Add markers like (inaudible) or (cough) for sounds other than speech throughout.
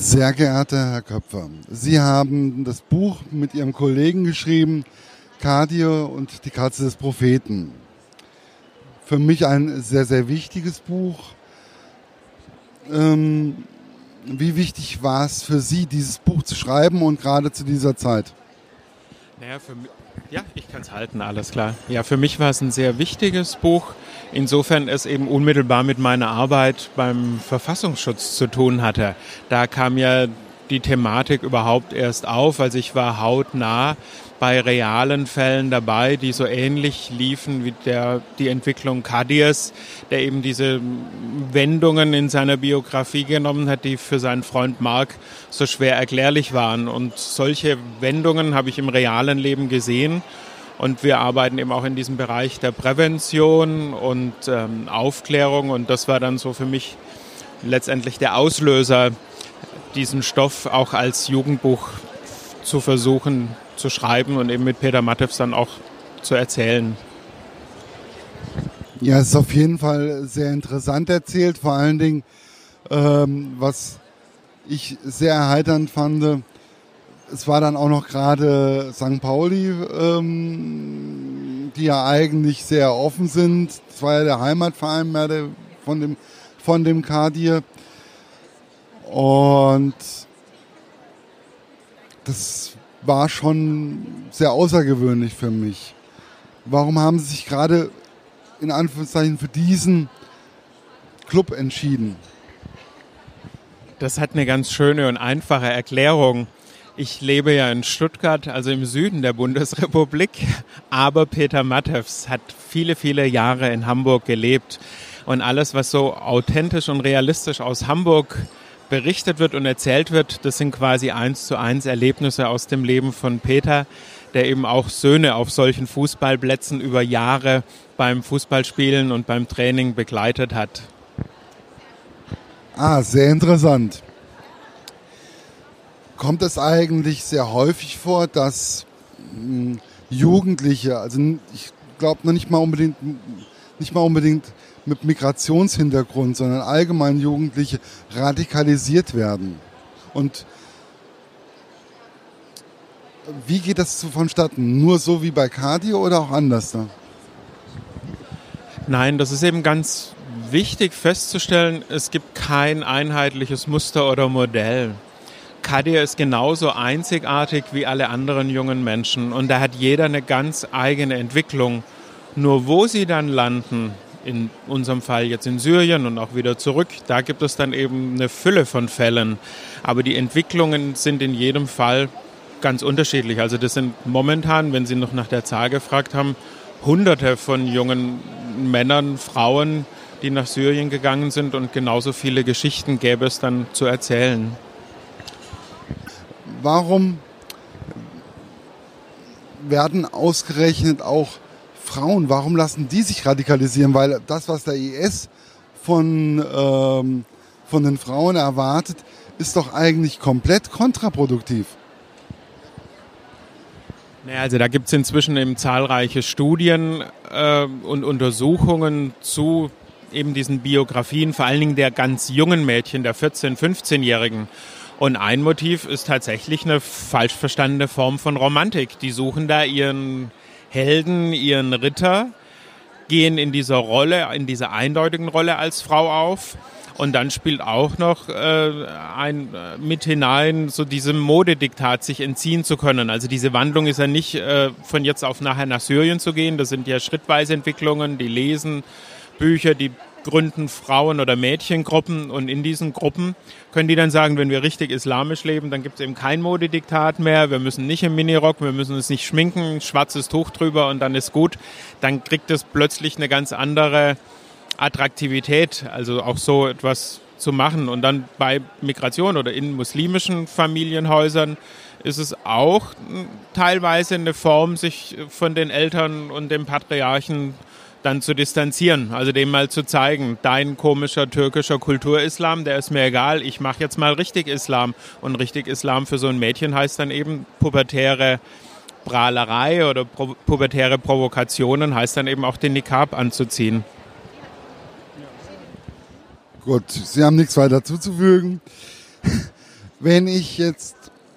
Sehr geehrter Herr Köpfer, Sie haben das Buch mit Ihrem Kollegen geschrieben, Kadir und die Katze des Propheten. Für mich ein sehr, sehr wichtiges Buch. Ähm, wie wichtig war es für Sie, dieses Buch zu schreiben und gerade zu dieser Zeit? Naja, für mich, ja, ich kann es halten, alles klar. Ja, für mich war es ein sehr wichtiges Buch, insofern es eben unmittelbar mit meiner Arbeit beim Verfassungsschutz zu tun hatte. Da kam ja die Thematik überhaupt erst auf, als ich war hautnah bei realen Fällen dabei, die so ähnlich liefen wie der, die Entwicklung Kadirs, der eben diese Wendungen in seiner Biografie genommen hat, die für seinen Freund Mark so schwer erklärlich waren. Und solche Wendungen habe ich im realen Leben gesehen. Und wir arbeiten eben auch in diesem Bereich der Prävention und ähm, Aufklärung. Und das war dann so für mich letztendlich der Auslöser, diesen Stoff auch als Jugendbuch zu versuchen zu schreiben und eben mit Peter Mattefs dann auch zu erzählen. Ja, es ist auf jeden Fall sehr interessant erzählt, vor allen Dingen, ähm, was ich sehr erheiternd fand, es war dann auch noch gerade St. Pauli, ähm, die ja eigentlich sehr offen sind. Es war ja der Heimatverein mehr der, von dem, von dem Kadir. Und das war schon sehr außergewöhnlich für mich. Warum haben Sie sich gerade in Anführungszeichen für diesen Club entschieden? Das hat eine ganz schöne und einfache Erklärung. Ich lebe ja in Stuttgart, also im Süden der Bundesrepublik, aber Peter Mattefs hat viele, viele Jahre in Hamburg gelebt. Und alles, was so authentisch und realistisch aus Hamburg berichtet wird und erzählt wird, das sind quasi eins zu eins Erlebnisse aus dem Leben von Peter, der eben auch Söhne auf solchen Fußballplätzen über Jahre beim Fußballspielen und beim Training begleitet hat. Ah, sehr interessant. Kommt es eigentlich sehr häufig vor, dass hm, Jugendliche, also ich glaube noch nicht mal unbedingt, nicht mal unbedingt mit Migrationshintergrund, sondern allgemein Jugendliche radikalisiert werden. Und wie geht das vonstatten? Nur so wie bei Cardio oder auch anders da? Nein, das ist eben ganz wichtig festzustellen, es gibt kein einheitliches Muster oder Modell. Kadir ist genauso einzigartig wie alle anderen jungen Menschen und da hat jeder eine ganz eigene Entwicklung. Nur wo sie dann landen, in unserem Fall jetzt in Syrien und auch wieder zurück, da gibt es dann eben eine Fülle von Fällen. Aber die Entwicklungen sind in jedem Fall ganz unterschiedlich. Also das sind momentan, wenn Sie noch nach der Zahl gefragt haben, hunderte von jungen Männern, Frauen, die nach Syrien gegangen sind und genauso viele Geschichten gäbe es dann zu erzählen. Warum werden ausgerechnet auch Frauen, warum lassen die sich radikalisieren? Weil das, was der IS von, ähm, von den Frauen erwartet, ist doch eigentlich komplett kontraproduktiv. Naja, also da gibt es inzwischen eben zahlreiche Studien äh, und Untersuchungen zu eben diesen Biografien, vor allen Dingen der ganz jungen Mädchen, der 14-, 15-Jährigen. Und ein Motiv ist tatsächlich eine falsch verstandene Form von Romantik. Die suchen da ihren Helden, ihren Ritter, gehen in dieser Rolle, in dieser eindeutigen Rolle als Frau auf. Und dann spielt auch noch äh, ein, äh, mit hinein, so diesem Modediktat sich entziehen zu können. Also diese Wandlung ist ja nicht äh, von jetzt auf nachher nach Syrien zu gehen. Das sind ja schrittweise Entwicklungen, die lesen Bücher, die gründen Frauen- oder Mädchengruppen und in diesen Gruppen können die dann sagen, wenn wir richtig islamisch leben, dann gibt es eben kein Modediktat mehr, wir müssen nicht im Minirock, wir müssen uns nicht schminken, schwarzes Tuch drüber und dann ist gut. Dann kriegt es plötzlich eine ganz andere Attraktivität, also auch so etwas zu machen. Und dann bei Migration oder in muslimischen Familienhäusern ist es auch teilweise eine Form, sich von den Eltern und dem Patriarchen dann zu distanzieren, also dem mal zu zeigen, dein komischer türkischer Kulturislam, der ist mir egal, ich mache jetzt mal richtig Islam. Und richtig Islam für so ein Mädchen heißt dann eben pubertäre Prahlerei oder pro pubertäre Provokationen, heißt dann eben auch den Nikab anzuziehen. Gut, Sie haben nichts weiter zuzufügen. (laughs) wenn ich jetzt,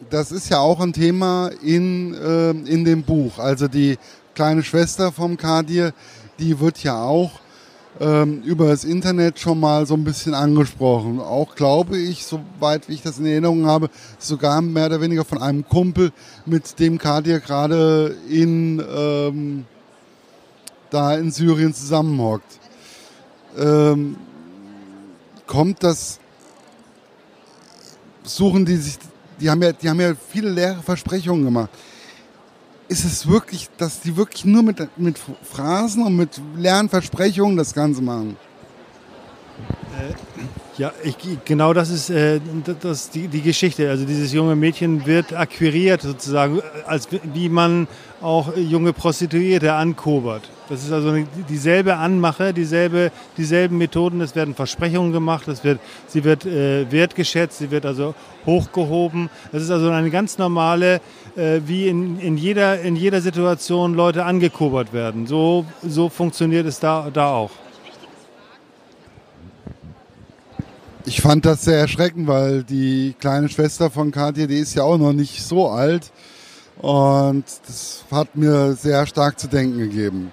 das ist ja auch ein Thema in, äh, in dem Buch, also die kleine Schwester vom Kadir, die wird ja auch ähm, über das Internet schon mal so ein bisschen angesprochen. Auch glaube ich, soweit wie ich das in Erinnerung habe, sogar mehr oder weniger von einem Kumpel, mit dem Kadir gerade in ähm, da in Syrien zusammenhockt. Ähm, kommt das, suchen die sich, die haben ja, die haben ja viele leere Versprechungen gemacht ist es wirklich, dass die wirklich nur mit, mit Phrasen und mit leeren Versprechungen das Ganze machen? Äh, ja, ich, genau das ist äh, das, die, die Geschichte. Also dieses junge Mädchen wird akquiriert sozusagen, als wie man auch junge Prostituierte ankobert. Das ist also dieselbe Anmache, dieselbe, dieselben Methoden. Es werden Versprechungen gemacht, es wird, sie wird äh, wertgeschätzt, sie wird also hochgehoben. Das ist also eine ganz normale, äh, wie in, in, jeder, in jeder Situation Leute angekobert werden. So, so funktioniert es da, da auch. Ich fand das sehr erschreckend, weil die kleine Schwester von Katja, die ist ja auch noch nicht so alt. Und das hat mir sehr stark zu denken gegeben.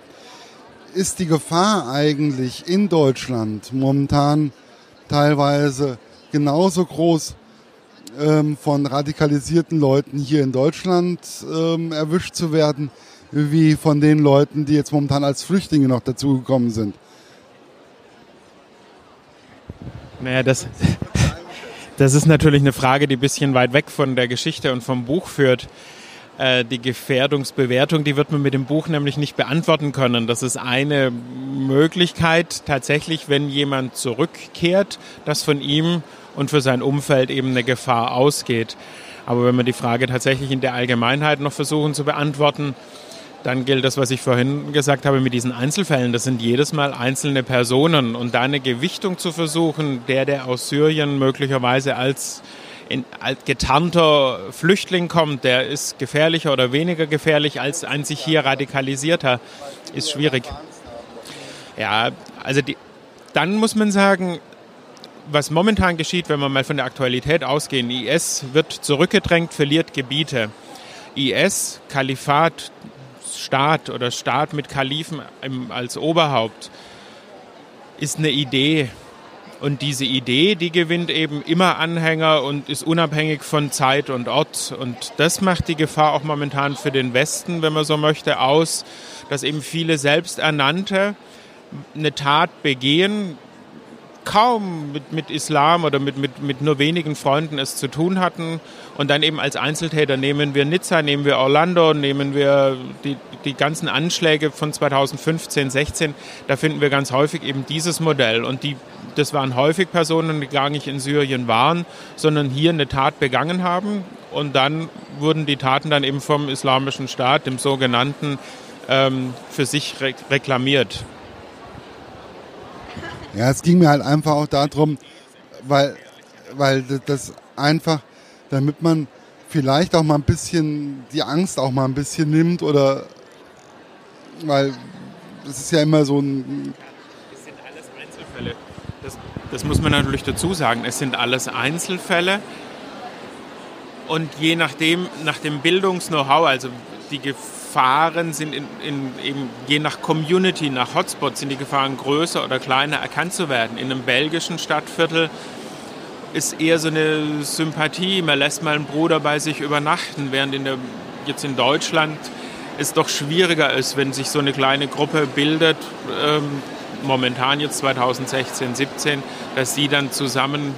Ist die Gefahr eigentlich in Deutschland momentan teilweise genauso groß ähm, von radikalisierten Leuten hier in Deutschland ähm, erwischt zu werden, wie von den Leuten, die jetzt momentan als Flüchtlinge noch dazugekommen sind? Naja, das, das ist natürlich eine Frage, die ein bisschen weit weg von der Geschichte und vom Buch führt. Äh, die Gefährdungsbewertung, die wird man mit dem Buch nämlich nicht beantworten können. Das ist eine Möglichkeit, tatsächlich, wenn jemand zurückkehrt, dass von ihm und für sein Umfeld eben eine Gefahr ausgeht. Aber wenn wir die Frage tatsächlich in der Allgemeinheit noch versuchen zu beantworten, dann gilt das, was ich vorhin gesagt habe mit diesen Einzelfällen. Das sind jedes Mal einzelne Personen. Und da eine Gewichtung zu versuchen, der, der aus Syrien möglicherweise als, in, als getarnter Flüchtling kommt, der ist gefährlicher oder weniger gefährlich als ein sich hier radikalisierter, ist schwierig. Ja, also die, dann muss man sagen, was momentan geschieht, wenn wir mal von der Aktualität ausgehen, IS wird zurückgedrängt, verliert Gebiete. IS, Kalifat, Staat oder Staat mit Kalifen als Oberhaupt ist eine Idee. Und diese Idee, die gewinnt eben immer Anhänger und ist unabhängig von Zeit und Ort. Und das macht die Gefahr auch momentan für den Westen, wenn man so möchte, aus, dass eben viele Selbsternannte eine Tat begehen, kaum mit, mit Islam oder mit, mit, mit nur wenigen Freunden es zu tun hatten. Und dann eben als Einzeltäter nehmen wir Nizza, nehmen wir Orlando, nehmen wir die, die ganzen Anschläge von 2015, 16. Da finden wir ganz häufig eben dieses Modell. Und die, das waren häufig Personen, die gar nicht in Syrien waren, sondern hier eine Tat begangen haben. Und dann wurden die Taten dann eben vom Islamischen Staat, dem sogenannten, ähm, für sich reklamiert. Ja, es ging mir halt einfach auch darum, weil, weil das einfach, damit man vielleicht auch mal ein bisschen die Angst auch mal ein bisschen nimmt oder weil das ist ja immer so ein. Es sind alles Einzelfälle. Das, das muss man natürlich dazu sagen. Es sind alles Einzelfälle. Und je nachdem, nach dem Bildungs-Know-how, also die Gefahren sind in, in, eben je nach Community, nach Hotspots, sind die Gefahren größer oder kleiner erkannt zu werden. In einem belgischen Stadtviertel ist eher so eine Sympathie, man lässt mal einen Bruder bei sich übernachten, während in der, jetzt in Deutschland es doch schwieriger ist, wenn sich so eine kleine Gruppe bildet, ähm, momentan jetzt 2016, 17, dass sie dann zusammen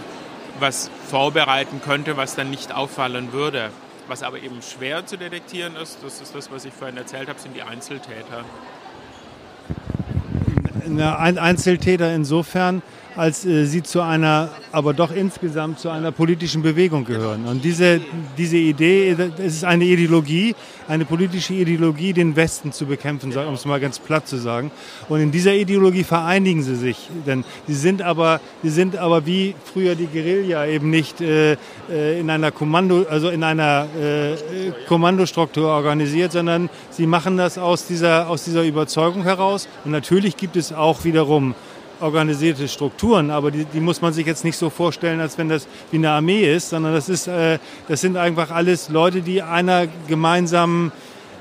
was vorbereiten könnte, was dann nicht auffallen würde. Was aber eben schwer zu detektieren ist, das ist das, was ich vorhin erzählt habe, sind die Einzeltäter. Ein Einzeltäter insofern, als äh, sie zu einer, aber doch insgesamt zu einer politischen Bewegung gehören. Und diese, diese Idee, es ist eine Ideologie, eine politische Ideologie, den Westen zu bekämpfen, um es mal ganz platt zu sagen. Und in dieser Ideologie vereinigen sie sich, denn sie sind aber, sie sind aber wie früher die Guerilla eben nicht äh, äh in einer Kommando, also in einer äh, Kommandostruktur organisiert, sondern sie machen das aus dieser, aus dieser Überzeugung heraus. Und natürlich gibt es auch wiederum organisierte Strukturen, aber die, die, muss man sich jetzt nicht so vorstellen, als wenn das wie eine Armee ist, sondern das, ist, äh, das sind einfach alles Leute, die einer gemeinsamen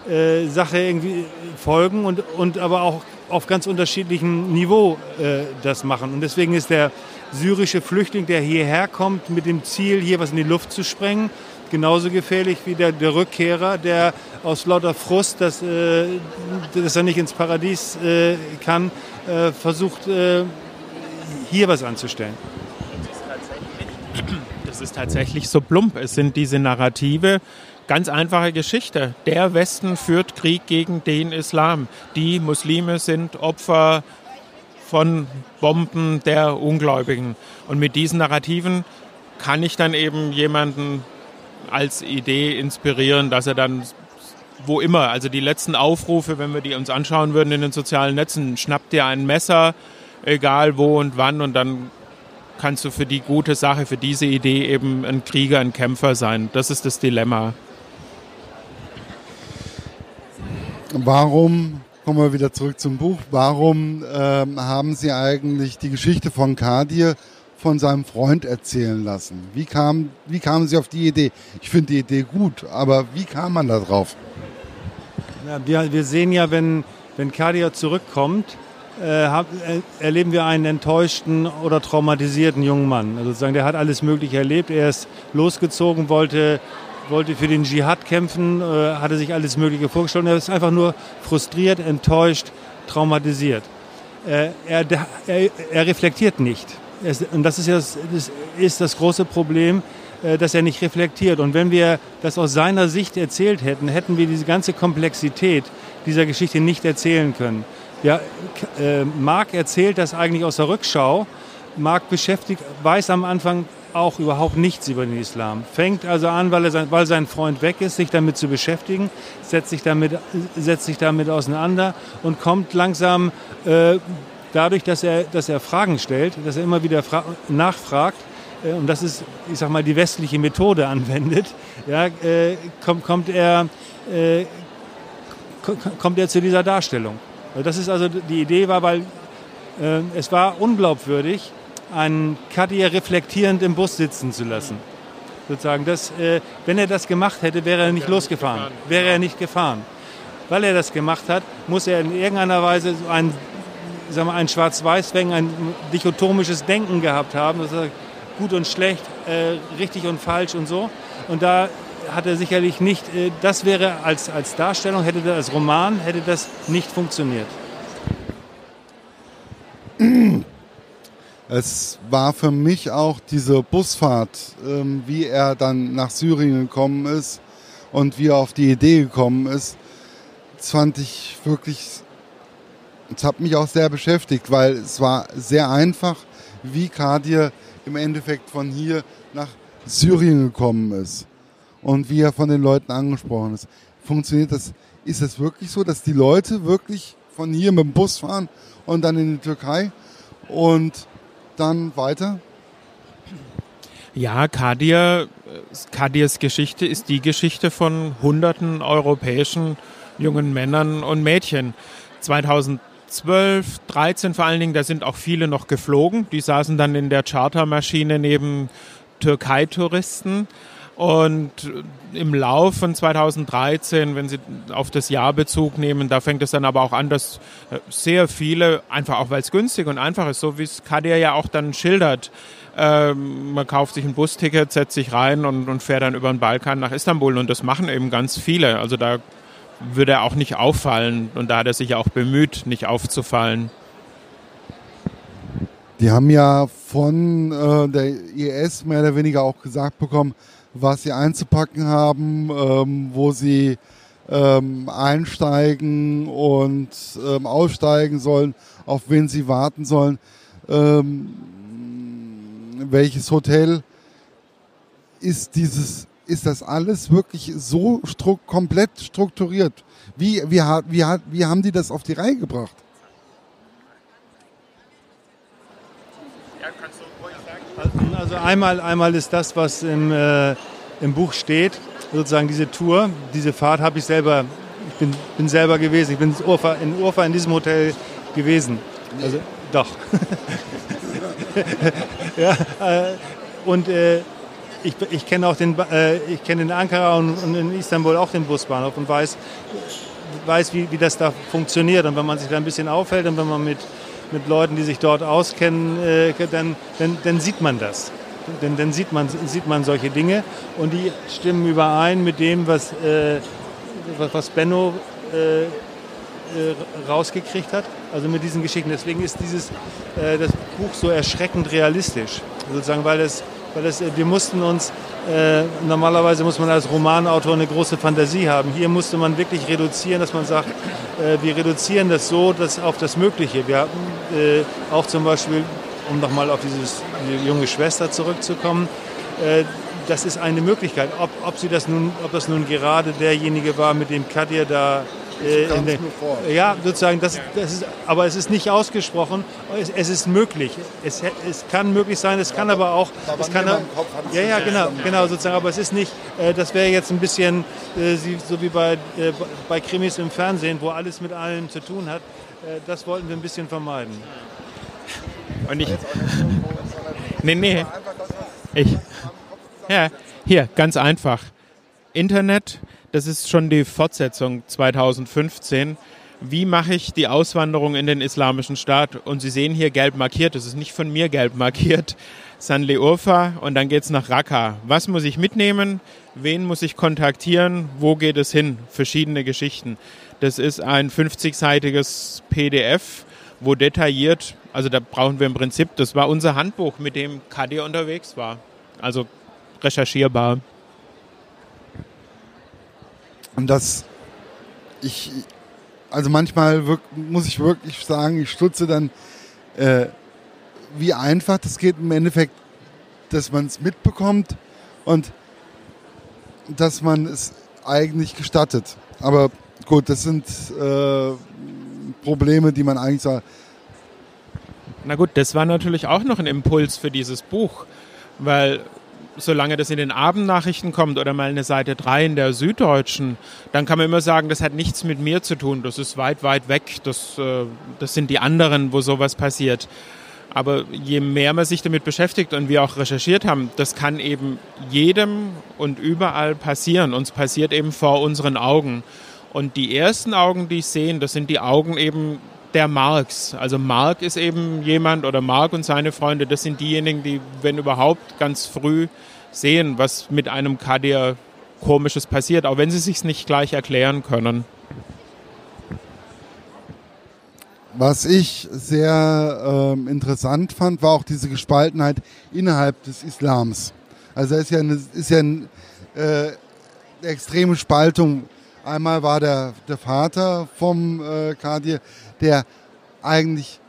äh, Sache irgendwie folgen und, und aber auch auf ganz unterschiedlichem Niveau äh, das machen. Und deswegen ist der syrische Flüchtling, der hierher kommt mit dem Ziel, hier was in die Luft zu sprengen, genauso gefährlich wie der, der Rückkehrer, der aus lauter Frust, dass, äh, dass er nicht ins Paradies äh, kann, äh, versucht, äh, hier was anzustellen. Das ist tatsächlich so plump. Es sind diese Narrative, ganz einfache Geschichte. Der Westen führt Krieg gegen den Islam. Die Muslime sind Opfer von Bomben der Ungläubigen. Und mit diesen Narrativen kann ich dann eben jemanden als Idee inspirieren, dass er dann wo immer, also die letzten Aufrufe, wenn wir die uns anschauen würden in den sozialen Netzen, schnappt dir ein Messer, egal wo und wann, und dann kannst du für die gute Sache, für diese Idee eben ein Krieger, ein Kämpfer sein. Das ist das Dilemma. Warum, kommen wir wieder zurück zum Buch, warum ähm, haben Sie eigentlich die Geschichte von Kadir von seinem Freund erzählen lassen? Wie, kam, wie kamen Sie auf die Idee? Ich finde die Idee gut, aber wie kam man da drauf? Ja, wir, wir sehen ja, wenn, wenn Kadir zurückkommt, äh, hab, äh, erleben wir einen enttäuschten oder traumatisierten jungen Mann. Also sozusagen, der hat alles Mögliche erlebt. Er ist losgezogen, wollte, wollte für den Dschihad kämpfen, äh, hatte sich alles Mögliche vorgestellt. Er ist einfach nur frustriert, enttäuscht, traumatisiert. Äh, er, er, er, reflektiert nicht. Und das ist, das, das ist das große Problem, äh, dass er nicht reflektiert. Und wenn wir das aus seiner Sicht erzählt hätten, hätten wir diese ganze Komplexität dieser Geschichte nicht erzählen können. Ja, äh, Marc erzählt das eigentlich aus der Rückschau. Marc beschäftigt, weiß am Anfang auch überhaupt nichts über den Islam. Fängt also an, weil, sein, weil sein Freund weg ist, sich damit zu beschäftigen, setzt sich damit, setzt sich damit auseinander und kommt langsam äh, dadurch, dass er, dass er Fragen stellt, dass er immer wieder nachfragt, äh, und das ist, ich sag mal, die westliche Methode (laughs) anwendet, ja, äh, kommt, kommt, er, äh, kommt er zu dieser Darstellung. Also das ist also die Idee war, weil äh, es war unglaubwürdig, einen Kadir reflektierend im Bus sitzen zu lassen. Sozusagen, das, äh, wenn er das gemacht hätte, wäre er nicht losgefahren, wäre er nicht gefahren. Weil er das gemacht hat, muss er in irgendeiner Weise so ein, ein Schwarz-Weiß-Denken, ein dichotomisches Denken gehabt haben. Das heißt, gut und schlecht, äh, richtig und falsch und so. Und da hat er sicherlich nicht, äh, das wäre als, als Darstellung, hätte das als Roman, hätte das nicht funktioniert. Es war für mich auch diese Busfahrt, ähm, wie er dann nach Syrien gekommen ist und wie er auf die Idee gekommen ist. Das fand ich wirklich, es hat mich auch sehr beschäftigt, weil es war sehr einfach, wie Kadir im Endeffekt von hier nach Syrien gekommen ist und wie er von den Leuten angesprochen ist. Funktioniert das? Ist es wirklich so, dass die Leute wirklich von hier mit dem Bus fahren und dann in die Türkei und dann weiter? Ja, Kadir, Kadirs Geschichte ist die Geschichte von hunderten europäischen jungen Männern und Mädchen. 2000 12, 13 vor allen Dingen, da sind auch viele noch geflogen. Die saßen dann in der Chartermaschine neben Türkei-Touristen. Und im Lauf von 2013, wenn Sie auf das Jahr Bezug nehmen, da fängt es dann aber auch an, dass äh, sehr viele, einfach auch weil es günstig und einfach ist, so wie es Kadir ja auch dann schildert, ähm, man kauft sich ein Busticket, setzt sich rein und, und fährt dann über den Balkan nach Istanbul und das machen eben ganz viele. Also da würde er auch nicht auffallen. Und da hat er sich auch bemüht, nicht aufzufallen. Die haben ja von äh, der IS mehr oder weniger auch gesagt bekommen, was sie einzupacken haben, ähm, wo sie ähm, einsteigen und ähm, aussteigen sollen, auf wen sie warten sollen, ähm, welches Hotel ist dieses ist das alles wirklich so stru komplett strukturiert? Wie, wie, wie, wie haben die das auf die Reihe gebracht? Also einmal, einmal ist das, was im, äh, im Buch steht, sozusagen diese Tour, diese Fahrt habe ich selber, ich bin, bin selber gewesen, ich bin in Urfa in, Urfa in diesem Hotel gewesen. Also, Doch. (laughs) ja, äh, und äh, ich, ich kenne auch den, äh, ich kenne in Ankara und, und, in Istanbul auch den Busbahnhof und weiß, weiß wie, wie das da funktioniert. Und wenn man sich da ein bisschen aufhält und wenn man mit, mit Leuten, die sich dort auskennen, äh, dann, dann, dann sieht man das. Dann, dann sieht, man, sieht man solche Dinge und die stimmen überein mit dem, was, äh, was Benno äh, äh, rausgekriegt hat, also mit diesen Geschichten. Deswegen ist dieses, äh, das Buch so erschreckend realistisch, sozusagen, weil es weil das, wir mussten uns, äh, normalerweise muss man als Romanautor eine große Fantasie haben. Hier musste man wirklich reduzieren, dass man sagt, äh, wir reduzieren das so dass auf das Mögliche. Wir hatten äh, auch zum Beispiel, um nochmal auf dieses, die junge Schwester zurückzukommen, äh, das ist eine Möglichkeit. Ob, ob, sie das nun, ob das nun gerade derjenige war, mit dem Kadir da äh, den, ja, sozusagen, das, das ist, aber es ist nicht ausgesprochen, es, es ist möglich. Es, es, kann möglich sein, es kann aber auch. Es kann, ja, ja, genau, genau, sozusagen, aber es ist nicht, äh, das wäre jetzt ein bisschen äh, so wie bei, äh, bei Krimis im Fernsehen, wo alles mit allem zu tun hat. Äh, das wollten wir ein bisschen vermeiden. Und ich. Nee, nee. Ich. Ja, hier, ganz einfach. Internet, das ist schon die Fortsetzung 2015. Wie mache ich die Auswanderung in den islamischen Staat? Und Sie sehen hier gelb markiert, das ist nicht von mir gelb markiert, Sanli Urfa und dann geht es nach Raqqa. Was muss ich mitnehmen? Wen muss ich kontaktieren? Wo geht es hin? Verschiedene Geschichten. Das ist ein 50-seitiges PDF, wo detailliert, also da brauchen wir im Prinzip, das war unser Handbuch, mit dem Kadir unterwegs war. Also recherchierbar. Und das, ich, also manchmal wirk, muss ich wirklich sagen, ich stutze dann, äh, wie einfach das geht im Endeffekt, dass man es mitbekommt und dass man es eigentlich gestattet. Aber gut, das sind äh, Probleme, die man eigentlich so. Na gut, das war natürlich auch noch ein Impuls für dieses Buch, weil solange das in den Abendnachrichten kommt oder mal eine Seite 3 in der Süddeutschen, dann kann man immer sagen, das hat nichts mit mir zu tun, das ist weit, weit weg, das, äh, das sind die anderen, wo sowas passiert. Aber je mehr man sich damit beschäftigt und wir auch recherchiert haben, das kann eben jedem und überall passieren. Uns passiert eben vor unseren Augen. Und die ersten Augen, die ich sehe, das sind die Augen eben der Marx. Also Mark ist eben jemand oder Mark und seine Freunde, das sind diejenigen, die, wenn überhaupt, ganz früh sehen, was mit einem Kadir komisches passiert, auch wenn sie sich nicht gleich erklären können. Was ich sehr ähm, interessant fand, war auch diese Gespaltenheit innerhalb des Islams. Also es ist ja eine, ist ja eine, äh, extreme Spaltung. Einmal war der, der Vater vom äh, Kadir, der eigentlich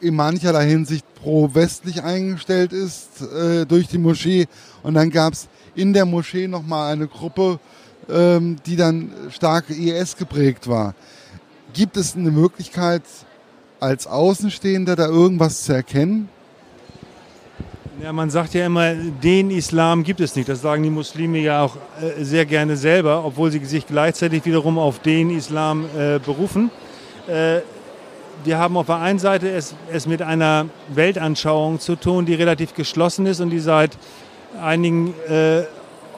in mancherlei Hinsicht pro-westlich eingestellt ist äh, durch die Moschee. Und dann gab es in der Moschee nochmal eine Gruppe, ähm, die dann stark IS geprägt war. Gibt es eine Möglichkeit, als Außenstehender da irgendwas zu erkennen? Ja, man sagt ja immer, den Islam gibt es nicht. Das sagen die Muslime ja auch äh, sehr gerne selber, obwohl sie sich gleichzeitig wiederum auf den Islam äh, berufen. Äh, wir haben auf der einen Seite es, es mit einer Weltanschauung zu tun, die relativ geschlossen ist und die seit einigen äh,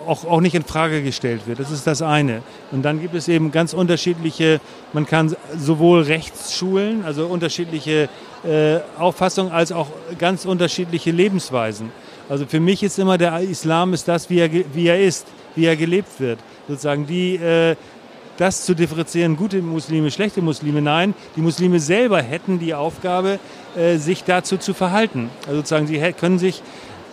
auch, auch nicht in Frage gestellt wird. Das ist das eine. Und dann gibt es eben ganz unterschiedliche, man kann sowohl Rechtsschulen, also unterschiedliche äh, Auffassungen, als auch ganz unterschiedliche Lebensweisen. Also für mich ist immer der Islam ist das, wie er, wie er ist, wie er gelebt wird. Sozusagen die, äh, das zu differenzieren, gute Muslime, schlechte Muslime. Nein, die Muslime selber hätten die Aufgabe, äh, sich dazu zu verhalten. Also sozusagen, sie können sich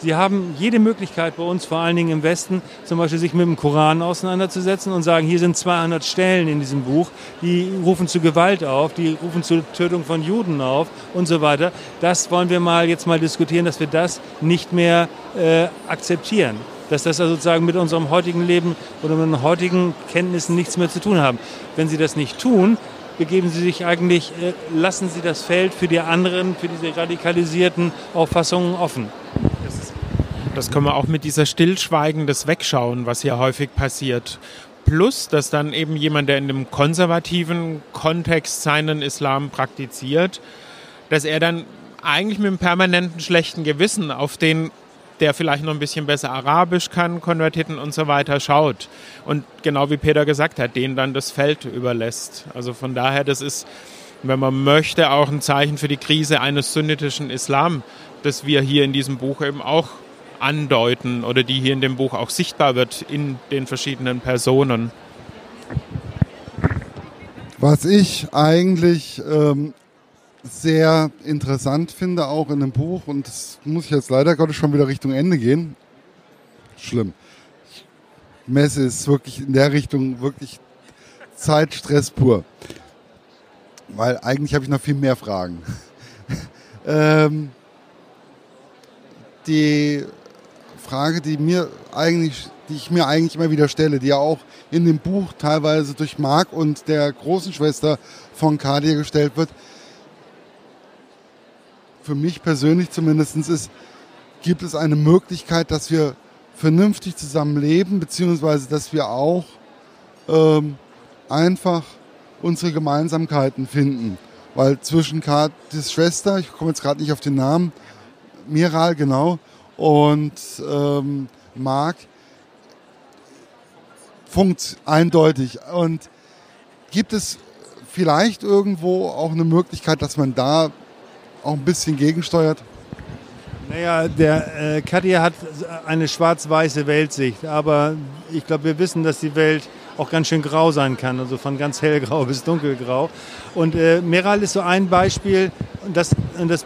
Sie haben jede Möglichkeit bei uns, vor allen Dingen im Westen, zum Beispiel sich mit dem Koran auseinanderzusetzen und sagen, hier sind 200 Stellen in diesem Buch, die rufen zu Gewalt auf, die rufen zur Tötung von Juden auf und so weiter. Das wollen wir mal jetzt mal diskutieren, dass wir das nicht mehr äh, akzeptieren. Dass das also sozusagen mit unserem heutigen Leben oder mit unseren heutigen Kenntnissen nichts mehr zu tun haben. Wenn Sie das nicht tun, begeben Sie sich eigentlich, äh, lassen Sie das Feld für die anderen, für diese radikalisierten Auffassungen offen. Das können wir auch mit dieser stillschweigendes Wegschauen, was hier häufig passiert. Plus, dass dann eben jemand, der in dem konservativen Kontext seinen Islam praktiziert, dass er dann eigentlich mit einem permanenten schlechten Gewissen auf den der vielleicht noch ein bisschen besser Arabisch kann, Konvertiten und so weiter, schaut. Und genau wie Peter gesagt hat, denen dann das Feld überlässt. Also von daher, das ist, wenn man möchte, auch ein Zeichen für die Krise eines sunnitischen Islam, das wir hier in diesem Buch eben auch andeuten oder die hier in dem Buch auch sichtbar wird in den verschiedenen Personen. Was ich eigentlich ähm, sehr interessant finde, auch in dem Buch, und das muss ich jetzt leider Gottes schon wieder Richtung Ende gehen. Schlimm. Messe ist wirklich in der Richtung wirklich Zeitstress pur. Weil eigentlich habe ich noch viel mehr Fragen. (laughs) ähm, die Frage, die mir eigentlich, die ich mir eigentlich immer wieder stelle, die ja auch in dem Buch teilweise durch Marc und der großen Schwester von Kadir gestellt wird, für mich persönlich zumindest ist, gibt es eine Möglichkeit, dass wir vernünftig zusammen leben, beziehungsweise dass wir auch ähm, einfach unsere Gemeinsamkeiten finden. Weil zwischen Katis Schwester, ich komme jetzt gerade nicht auf den Namen, Miral, genau, und ähm, Marc, funkt eindeutig. Und gibt es vielleicht irgendwo auch eine Möglichkeit, dass man da auch ein bisschen gegensteuert? Naja, der äh, Kadir hat eine schwarz-weiße Weltsicht, aber ich glaube, wir wissen, dass die Welt auch ganz schön grau sein kann, also von ganz hellgrau (laughs) bis dunkelgrau. Und äh, Meral ist so ein Beispiel, das, das,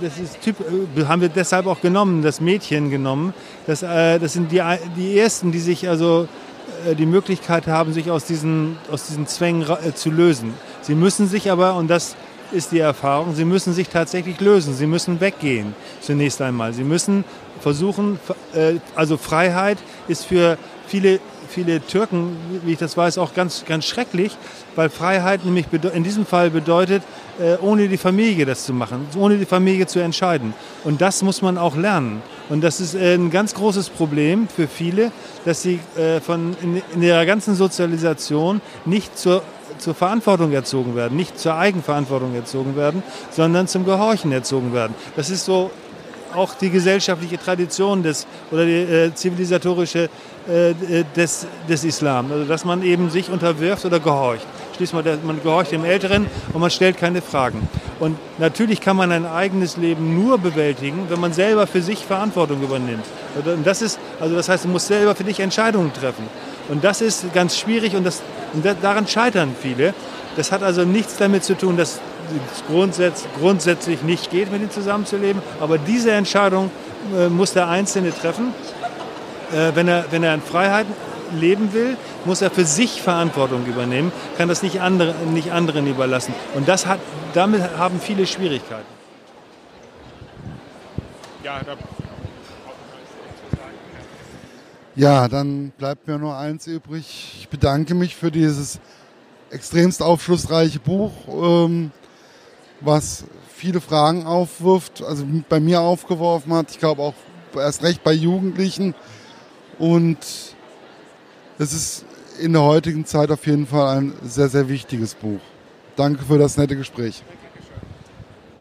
das ist typ, äh, haben wir deshalb auch genommen, das Mädchen genommen. Das, äh, das sind die, die Ersten, die sich also äh, die Möglichkeit haben, sich aus diesen, aus diesen Zwängen äh, zu lösen. Sie müssen sich aber, und das ist die Erfahrung, sie müssen sich tatsächlich lösen. Sie müssen weggehen zunächst einmal. Sie müssen versuchen, äh, also Freiheit ist für viele, viele Türken, wie ich das weiß, auch ganz, ganz schrecklich, weil Freiheit nämlich in diesem Fall bedeutet, äh, ohne die Familie das zu machen, ohne die Familie zu entscheiden. Und das muss man auch lernen. Und das ist äh, ein ganz großes Problem für viele, dass sie von in ihrer ganzen Sozialisation nicht zur zur Verantwortung erzogen werden, nicht zur Eigenverantwortung erzogen werden, sondern zum Gehorchen erzogen werden. Das ist so auch die gesellschaftliche Tradition des oder die äh, zivilisatorische äh, des, des Islam, also dass man eben sich unterwirft oder gehorcht. Schließlich man gehorcht dem Älteren und man stellt keine Fragen. Und natürlich kann man ein eigenes Leben nur bewältigen, wenn man selber für sich Verantwortung übernimmt. Und das ist, also das heißt, du musst selber für dich Entscheidungen treffen. Und das ist ganz schwierig und, das, und daran scheitern viele. Das hat also nichts damit zu tun, dass grundsätz, grundsätzlich nicht geht, mit ihnen zusammenzuleben. Aber diese Entscheidung äh, muss der Einzelne treffen. Äh, wenn, er, wenn er in Freiheit leben will, muss er für sich Verantwortung übernehmen, kann das nicht, andere, nicht anderen überlassen. Und das hat, damit haben viele Schwierigkeiten. Ja, da ja, dann bleibt mir nur eins übrig. Ich bedanke mich für dieses extremst aufschlussreiche Buch, ähm, was viele Fragen aufwirft, also bei mir aufgeworfen hat. Ich glaube auch erst recht bei Jugendlichen. Und es ist in der heutigen Zeit auf jeden Fall ein sehr, sehr wichtiges Buch. Danke für das nette Gespräch.